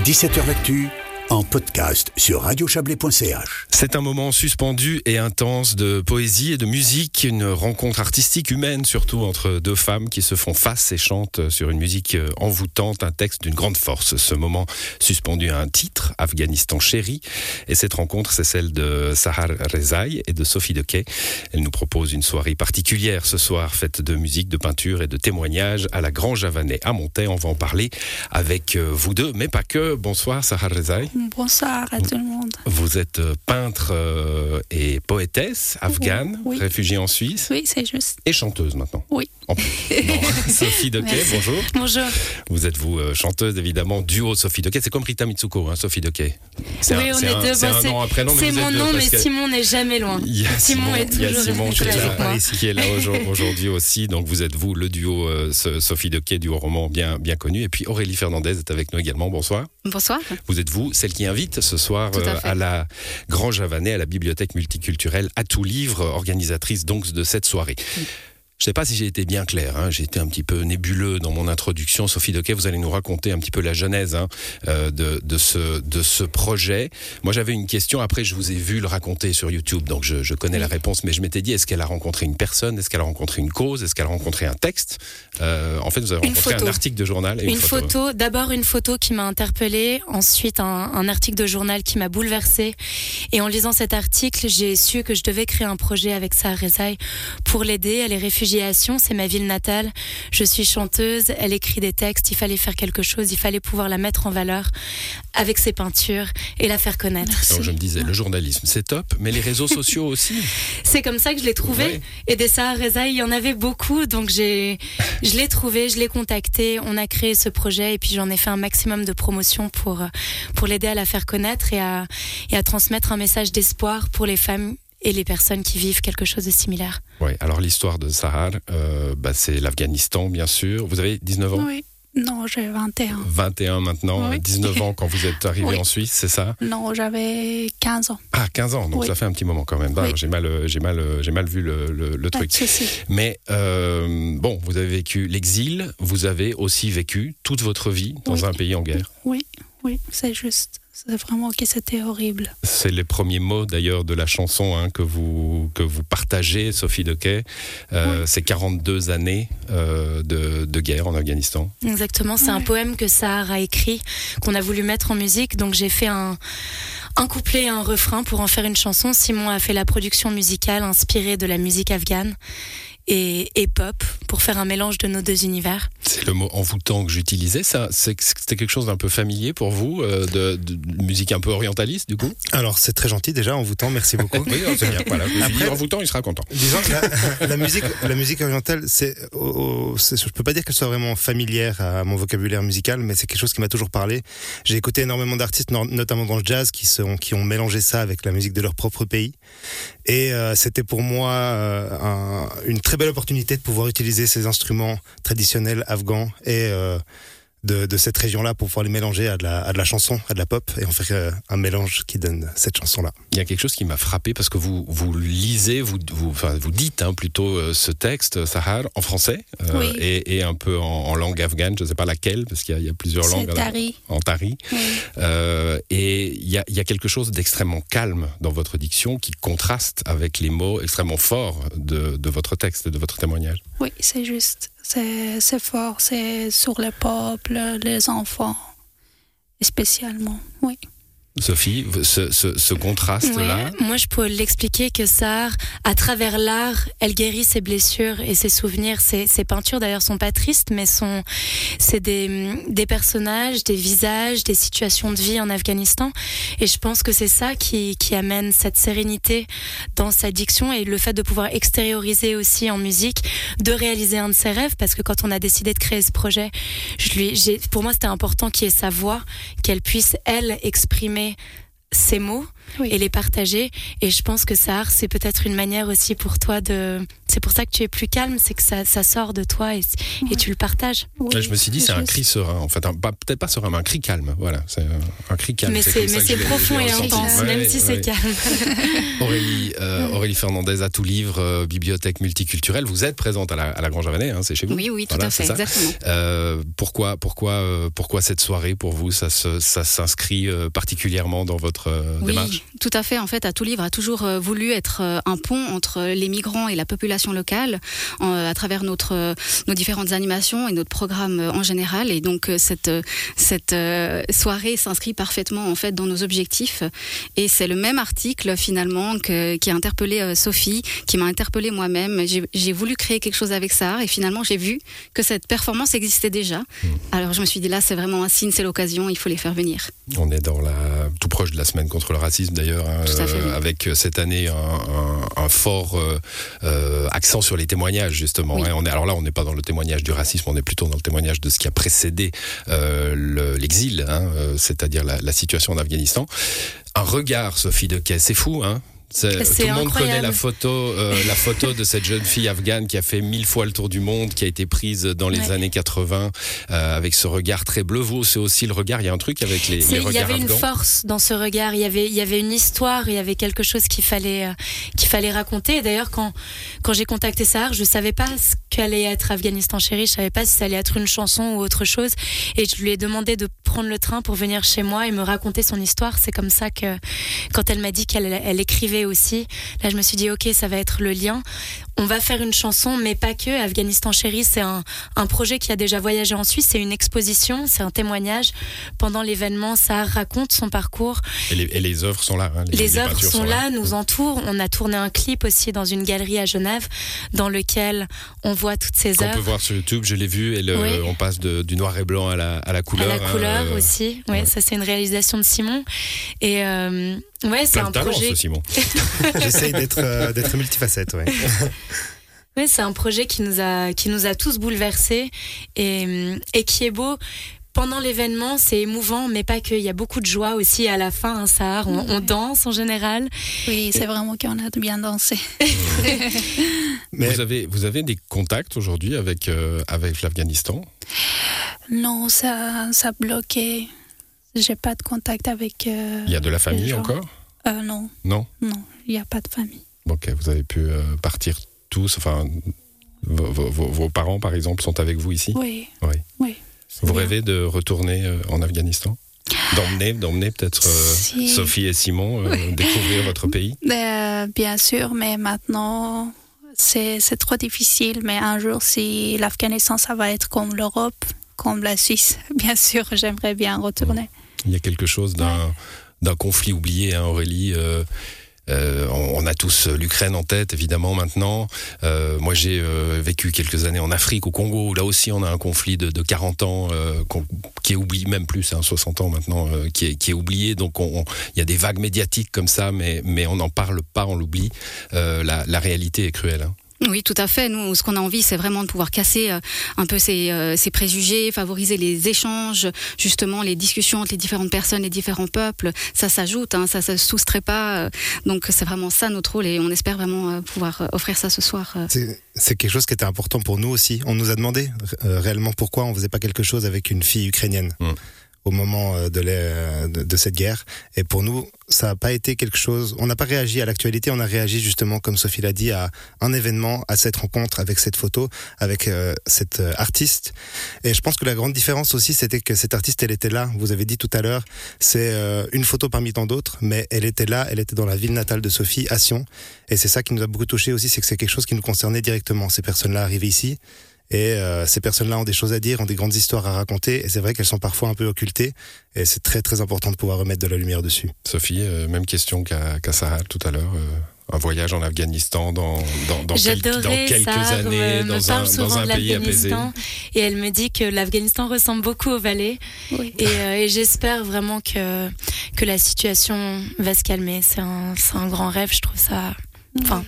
17h L'actu en podcast sur radiochablais.ch. C'est un moment suspendu et intense de poésie et de musique, une rencontre artistique humaine surtout entre deux femmes qui se font face et chantent sur une musique envoûtante, un texte d'une grande force. Ce moment suspendu à un titre, Afghanistan chéri, et cette rencontre c'est celle de Sahar Rezaï et de Sophie Dequet. Elle nous propose une soirée particulière ce soir, faite de musique, de peinture et de témoignages à la Grand Javanais à Montaix. On va en parler avec vous deux, mais pas que. Bonsoir Sahar Rezaï. Bonsoir à tout le monde. Vous êtes euh, peintre euh, et poétesse afghane, Oui. réfugiée en Suisse Oui, c'est juste. et chanteuse maintenant. Oui. Bon, Sophie Dequet, Merci. bonjour. Bonjour. Vous êtes vous euh, chanteuse évidemment, duo Sophie Dequet. C'est comme Rita Mitsuko, hein, Sophie Dequet. C'est Oui, un, on est deux. c'est mon nom, mais Simon n'est jamais loin. Simon est il y a toujours Simon qui est là, moi. qui est là aujourd- aujourd'hui aussi. Donc vous êtes vous, le duo euh, ce- Sophie Dequet, duo roman bien, bien connu. Et puis Aurélie Fernandez est avec nous également. Bonsoir. Bonsoir. Vous êtes vous, celle qui invite ce soir à euh, à la Grand Javanais, à la bibliothèque multiculturelle, à tout livre, organisatrice donc de cette soirée. Je ne sais pas si j'ai été bien clair, hein, j'ai été un petit peu nébuleux dans mon introduction. Sophie Dequet, vous allez nous raconter un petit peu la genèse hein, euh, de, de, ce, de ce projet. Moi j'avais une question, après je vous ai vu le raconter sur YouTube, donc je, je connais la réponse, mais je m'étais dit, est-ce qu'elle a rencontré une personne, est-ce qu'elle a rencontré une cause, est-ce qu'elle a rencontré un texte? Euh, En fait, vous avez rencontré un article de journal et une, Une photo, d'abord une photo qui m'a interpellée, ensuite un, un article de journal qui m'a bouleversée. Et en lisant cet article, j'ai su que je devais créer un projet avec Sahar Rezaï pour l'aider. Elle est réfugiée à Sion, c'est ma ville natale. Je suis chanteuse, elle écrit des textes, il fallait faire quelque chose, il fallait pouvoir la mettre en valeur avec ses peintures et la faire connaître. Donc je me disais, le journalisme, c'est top, mais les réseaux sociaux aussi. C'est comme ça que je l'ai trouvé. Ouais. Et des Sahar Rezaï, il y en avait beaucoup. Donc j'ai, je l'ai trouvé, je l'ai contacté. On a créé ce projet et puis j'en ai fait un maximum de promotion pour, pour l'aider à la faire connaître et à, et à transmettre un message d'espoir pour les femmes et les personnes qui vivent quelque chose de similaire. Oui, alors l'histoire de Sahar, euh, bah, c'est l'Afghanistan, bien sûr. Vous avez 19 ans? Oui. Non, j'ai 21. 21 maintenant, Oui. 19 ans quand vous êtes arrivé Oui. en Suisse, c'est ça? Non, j'avais 15 ans. Ah, 15 ans, donc Oui. ça fait un petit moment quand même. Bah. J'ai mal, euh, j'ai mal, euh, j'ai mal vu le, le- le Pas truc. Mais euh, bon, vous avez vécu l'exil, vous avez aussi vécu toute votre vie dans un pays en guerre. Oui, oui, c'est juste. C'est vraiment que c'était horrible. C'est les premiers mots d'ailleurs de la chanson hein, que, vous, que vous partagez, Sophie Dequet. Euh, C'est 42 années euh, de, de guerre en Afghanistan. Exactement, c'est un poème que Sahar a écrit, qu'on a voulu mettre en musique. Donc j'ai fait un, un couplet et un refrain pour en faire une chanson. Simon a fait la production musicale inspirée de la musique afghane et, et pop pour faire un mélange de nos deux univers. C'est le mot envoûtant que j'utilisais. Ça, c'était quelque chose d'un peu familier pour vous, euh, de, musique un peu orientaliste du coup? Alors c'est très gentil déjà, envoûtant, merci beaucoup. Oui, non, c'est bien. Voilà. Après- envoûtant, il sera content. Disons que la, la musique, la musique orientale, c'est, oh, oh, je peux pas dire qu'elle soit vraiment familière à mon vocabulaire musical, mais c'est quelque chose qui m'a toujours parlé. J'ai écouté énormément d'artistes, no- notamment dans le jazz, qui sont, qui ont mélangé ça avec la musique de leur propre pays. Et euh, c'était pour moi euh, un- une très belle opportunité de pouvoir utiliser ces instruments traditionnels afghans et euh, de, de cette région-là pour pouvoir les mélanger à de, la, à de la chanson, à de la pop, et en faire euh, un mélange qui donne cette chanson-là. Il y a quelque chose qui m'a frappé parce que vous, vous lisez, vous, vous, enfin, vous dites hein, plutôt euh, ce texte, Sahar, en français euh, Oui. et, et un peu en, en langue afghane, je ne sais pas laquelle, parce qu'il y, a- il y a plusieurs langues. Tari. En tari. Oui. Euh, et il y a, il y a quelque chose d'extrêmement calme dans votre diction qui contraste avec les mots extrêmement forts de, de votre texte, de votre témoignage. Oui, c'est juste. C'est c'est fort, c'est sur le peuple, les enfants, spécialement. Oui. Sophie, ce, ce, contraste-là, moi, je peux l'expliquer que Sahar, à travers l'art, elle guérit ses blessures et ses souvenirs. Ses, ses peintures, d'ailleurs, sont pas tristes, mais sont, c'est des, des personnages, des visages, des situations de vie en Afghanistan. Et je pense que c'est ça qui, qui amène cette sérénité dans sa diction et le fait de pouvoir extérioriser aussi en musique, de réaliser un de ses rêves, parce que quand on a décidé de créer ce projet, pour moi, c'était important qu'il y ait sa voix, qu'elle puisse, elle, exprimer money ces mots Oui. et les partager. Et je pense que ça, c'est peut-être une manière aussi pour toi de. C'est pour ça que tu es plus calme, c'est que ça, ça sort de toi et, et tu le partages. Oui, je me suis dit, c'est un cri serein. En fait, peut-être pas serein, mais un cri calme. Voilà, c'est un, cri calme. mais c'est profond et intense, Ouais, même ouais, si ouais. c'est calme. Aurélie, euh, Aurélie Fernandez à tout livre, euh, bibliothèque multiculturelle. Vous êtes présente à la, à la Grange hein, c'est chez vous. Oui, oui, tout Voilà, à fait, exactement. Euh, pourquoi, pourquoi, euh, pourquoi cette soirée pour vous Ça, s'inscrit particulièrement dans votre euh, Oui, démarche tout à fait. En fait, à tout livre a toujours euh, voulu être euh, un pont entre les migrants et la population locale en, à travers notre, nos différentes animations et notre programme en général. Et donc cette cette soirée s'inscrit parfaitement en fait dans nos objectifs. Et c'est le même article finalement que, qui a interpellé Sophie, qui m'a interpellé moi-même. J'ai j'ai voulu créer quelque chose avec ça et finalement j'ai vu que cette performance existait déjà. Alors je me suis dit là c'est vraiment un signe, c'est l'occasion, il faut les faire venir. On est dans la tout proche de la semaine contre le racisme d'ailleurs, hein, euh, avec euh, cette année un, un- un fort euh, accent sur les témoignages justement. Oui. hein. On est, alors là, on n'est pas dans le témoignage du racisme, on est plutôt dans le témoignage de ce qui a précédé euh, le- l'exil, hein, c'est-à-dire la, la situation en Afghanistan. Un regard, Sophie Dequet, c'est fou, hein tout le monde incroyable. connaît la photo, euh, la photo de cette jeune fille afghane qui a fait mille fois le tour du monde, qui a été prise dans les Ouais. années 80, euh, avec ce regard très bleu. Vous, c'est aussi le regard. Il y a un truc avec les, les Il y regards avait une force dans ce regard. Il y avait, il y avait une histoire. Il y avait quelque chose qu'il fallait, euh, qu'il fallait raconter. D'ailleurs, quand, quand j'ai contacté Sahar, je savais pas ce qu'allait être Afghanistan chéri. Je savais pas si ça allait être une chanson ou autre chose. Et je lui ai demandé de prendre le train pour venir chez moi et me raconter son histoire. C'est comme ça que, quand elle m'a dit qu'elle elle écrivait aussi, là, je me suis dit, ok, ça va être le lien. On va faire une chanson, mais pas que. Afghanistan chéri, c'est un, un projet qui a déjà voyagé en Suisse. C'est une exposition, c'est un témoignage. Pendant l'événement, ça raconte son parcours. Et les, et les œuvres sont là. hein, Les œuvres sont là, nous entourent. On a tourné un clip aussi dans une galerie à Genève, dans lequel on voit toutes ces Qu'on peut œuvres. voir sur YouTube, je l'ai vu, et le- Oui. on passe de- du noir et blanc à la, à la À couleur. la hein, couleur euh, aussi, ouais, ouais. ça c'est une réalisation de Simon. Et euh, ouais, c'est un talent, projet. ce Simon. J'essaye d'être euh, d'être multifacette, ouais. Ouais, c'est un projet qui nous a qui nous a tous bouleversés et et qui est beau. Pendant l'événement, c'est émouvant, mais pas que. Il y a beaucoup de joie aussi à la fin, hein, Sahar. On, on danse en général. Oui, c'est vraiment qu'on a bien dansé. Mais Vous, avez, vous avez des contacts aujourd'hui avec, euh, avec l'Afghanistan? Non, ça, ça a bloqué. J'ai pas de contact avec. euh, Il y a de la famille encore? Euh, Non, Non? Non, il n'y a pas de famille. Ok, vous avez pu euh, partir tous, enfin, vos, vos- vos- vos parents par exemple sont avec vous ici? Oui. Oui. Oui. Vous bien. rêvez de retourner euh, en Afghanistan? D'emmener, d'emmener peut-être euh, Si. Sophie et Simon euh, découvrir votre pays? Euh, bien sûr, mais maintenant, c'est c'est trop difficile. Mais un jour, si l'Afghanistan, ça va être comme l'Europe, comme la Suisse, bien sûr, j'aimerais bien retourner. Il y a quelque chose d'un d'un conflit oublié, hein, Aurélie. euh, euh, on a tous l'Ukraine en tête, évidemment, maintenant. Euh, moi, j'ai euh, vécu quelques années en Afrique, au Congo, où là aussi, on a un conflit de, de 40 ans euh, qui est oublié, même plus, hein, 60 ans maintenant, euh, qui, est, qui est oublié. Donc, on- on- il y a des vagues médiatiques comme ça, mais, mais on n'en parle pas, on l'oublie. Euh, la, la réalité est cruelle. hein. Oui, tout à fait. Nous, ce qu'on a envie, c'est vraiment de pouvoir casser euh, un peu ces, euh, ces préjugés, favoriser les échanges, justement les discussions entre les différentes personnes, les différents peuples. Ça s'ajoute, hein, ça se soustrait pas. euh, donc c'est vraiment ça notre rôle et on espère vraiment euh, pouvoir offrir ça ce soir. euh. c'est quelque chose qui était important pour nous aussi. On nous a demandé euh, réellement pourquoi on faisait pas quelque chose avec une fille ukrainienne Mm. Au moment euh, de, la- de, cette guerre. Et pour nous, ça n'a pas été quelque chose. On n'a pas réagi à l'actualité. On a réagi justement, comme Sophie l'a dit, à un événement, à cette rencontre avec cette photo, avec euh, cette euh, artiste. Et je pense que la grande différence aussi, c'était que cette artiste, elle était là. Vous avez dit tout à l'heure, c'est euh, une photo parmi tant d'autres, mais elle était là. Elle était dans la ville natale de Sophie, à Sion. Et c'est ça qui nous a beaucoup touché aussi, c'est que c'est quelque chose qui nous concernait directement. Ces personnes-là arrivaient ici. Et euh, ces personnes-là ont des choses à dire, ont des grandes histoires à raconter. Et c'est vrai qu'elles sont parfois un peu occultées. Et c'est très très important de pouvoir remettre de la lumière dessus. Sophie, euh, même question qu'à Sarah tout à l'heure. euh, un voyage en Afghanistan dans, dans, dans, quel- dans quelques ça. années, me, dans, me parle un, souvent dans un de pays apaisé. l'Afghanistan et elle me dit que l'Afghanistan ressemble beaucoup au Valais Oui. et, euh, et j'espère vraiment que que la situation va se calmer. C'est un c'est un grand rêve. Je trouve ça. Enfin,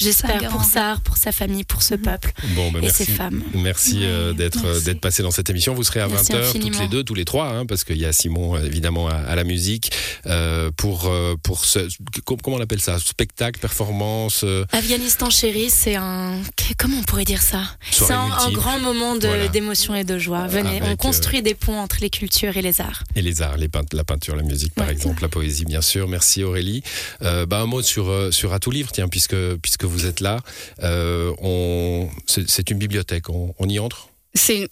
J'espère pour Sar, pour sa famille, pour ce mhm. peuple bon, bah, et ses femmes. Merci euh, d'être d'être passé dans cette émission. Vous serez à 20h toutes les deux, tous les trois, hein, parce qu'il y a Simon évidemment à, la musique euh, pour pour ce comment on appelle ça? Spectacle, performance. Afghanistan chéri, c'est un comment on pourrait dire ça? C'est un, grand moment d'émotion et de joie. Venez, on construit des ponts entre les cultures et les arts. Et les arts, les la peinture, la musique par exemple, la poésie bien sûr. Merci Aurélie. bah, un mot sur sur à tout livre, tiens, puisque puisque vous êtes là. Euh, c'est une bibliothèque. On, y entre?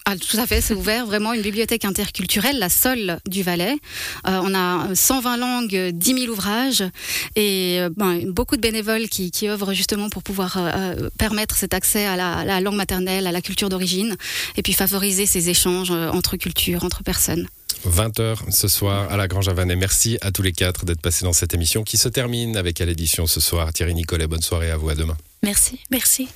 Ah, tout à fait, c'est ouvert, vraiment une bibliothèque interculturelle, la seule du Valais. Euh, on a 120 langues, 10 000 ouvrages et euh, ben, beaucoup de bénévoles qui, qui œuvrent justement pour pouvoir permettre cet accès à la, langue maternelle, à la culture d'origine et puis favoriser ces échanges entre cultures, entre personnes. 20h ce soir à la Grange Havanet. Merci à tous les quatre d'être passés dans cette émission qui se termine avec à l'édition ce soir. Thierry Nicolet, bonne soirée à vous, à demain. Merci. Merci.